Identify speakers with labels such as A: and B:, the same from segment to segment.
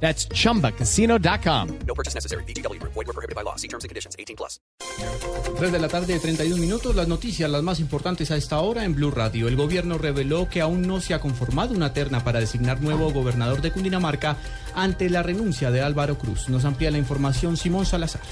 A: That's chumbacasino.com.
B: No purchase necessary. BGW. Void were prohibited by law. See terms and conditions. 18 plus.
C: 3 de la tarde, 31 minutos. Las noticias, las más importantes a esta hora en Blue Radio. El gobierno reveló que aún no se ha conformado una terna para designar nuevo gobernador de Cundinamarca ante la renuncia de Álvaro Cruz. Nos amplía la información Simón Salazar.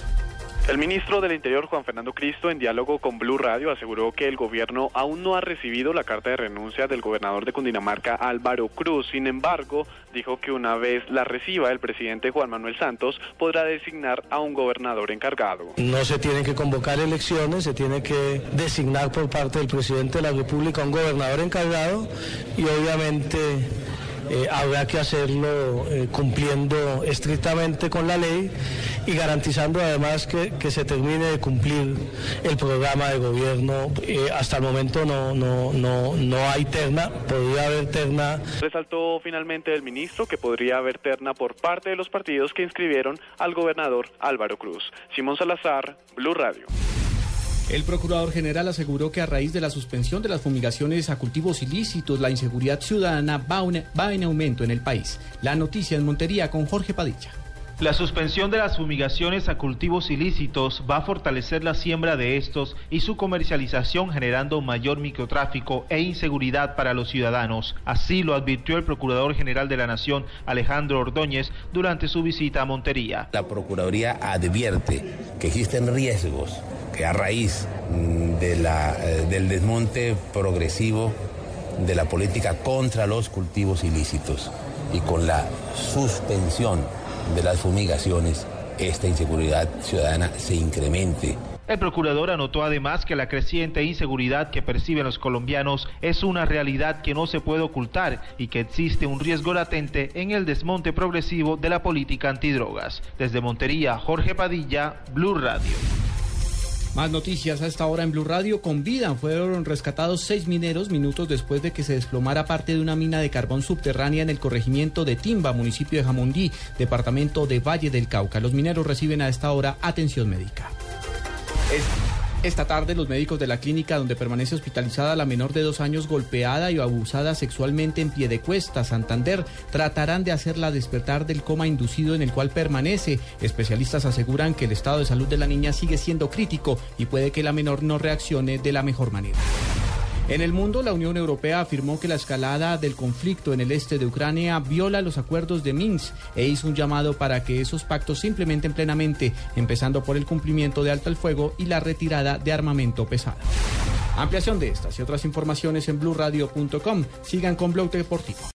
D: El ministro del Interior, Juan Fernando Cristo, en diálogo con Blue Radio, aseguró que el gobierno aún no ha recibido la carta de renuncia del gobernador de Cundinamarca, Álvaro Cruz. Sin embargo, dijo que una vez la reciba el presidente Juan Manuel Santos, podrá designar a un gobernador encargado.
E: No se tienen que convocar elecciones, se tiene que designar por parte del presidente de la República un gobernador encargado y obviamente eh, habrá que hacerlo eh, cumpliendo estrictamente con la ley y garantizando además que, que se termine de cumplir el programa de gobierno. Eh, hasta el momento no, no, no, no hay terna, podría haber terna.
D: Resaltó finalmente el ministro que podría haber terna por parte de los partidos que inscribieron al gobernador Álvaro Cruz. Simón Salazar, Blue Radio.
C: El procurador general aseguró que a raíz de la suspensión de las fumigaciones a cultivos ilícitos, la inseguridad ciudadana va, un- va en aumento en el país. La noticia en Montería con Jorge Padilla.
F: La suspensión de las fumigaciones a cultivos ilícitos va a fortalecer la siembra de estos y su comercialización generando mayor microtráfico e inseguridad para los ciudadanos. Así lo advirtió el Procurador General de la Nación, Alejandro Ordóñez, durante su visita a Montería.
G: La Procuraduría advierte que existen riesgos que a raíz mm, de la, eh, del desmonte progresivo de la política contra los cultivos ilícitos y con la suspensión de las fumigaciones, esta inseguridad ciudadana se incremente.
F: El procurador anotó además que la creciente inseguridad que perciben los colombianos es una realidad que no se puede ocultar y que existe un riesgo latente en el desmonte progresivo de la política antidrogas. Desde Montería, Jorge Padilla, Blue Radio.
C: Más noticias a esta hora en Blue Radio. Con vida fueron rescatados seis mineros minutos después de que se desplomara parte de una mina de carbón subterránea en el corregimiento de Timba, municipio de Jamundí, departamento de Valle del Cauca. Los mineros reciben a esta hora atención médica. Esta tarde los médicos de la clínica donde permanece hospitalizada la menor de dos años golpeada y abusada sexualmente en Piedecuesta, Santander, tratarán de hacerla despertar del coma inducido en el cual permanece. Especialistas aseguran que el estado de salud de la niña sigue siendo crítico y puede que la menor no reaccione de la mejor manera. En el mundo, la Unión Europea afirmó que la escalada del conflicto en el este de Ucrania viola los acuerdos de Minsk e hizo un llamado para que esos pactos se implementen plenamente, empezando por el cumplimiento de alto el fuego y la retirada de armamento pesado. Ampliación de estas y otras informaciones en blurradio.com. Sigan con Blog Deportivo.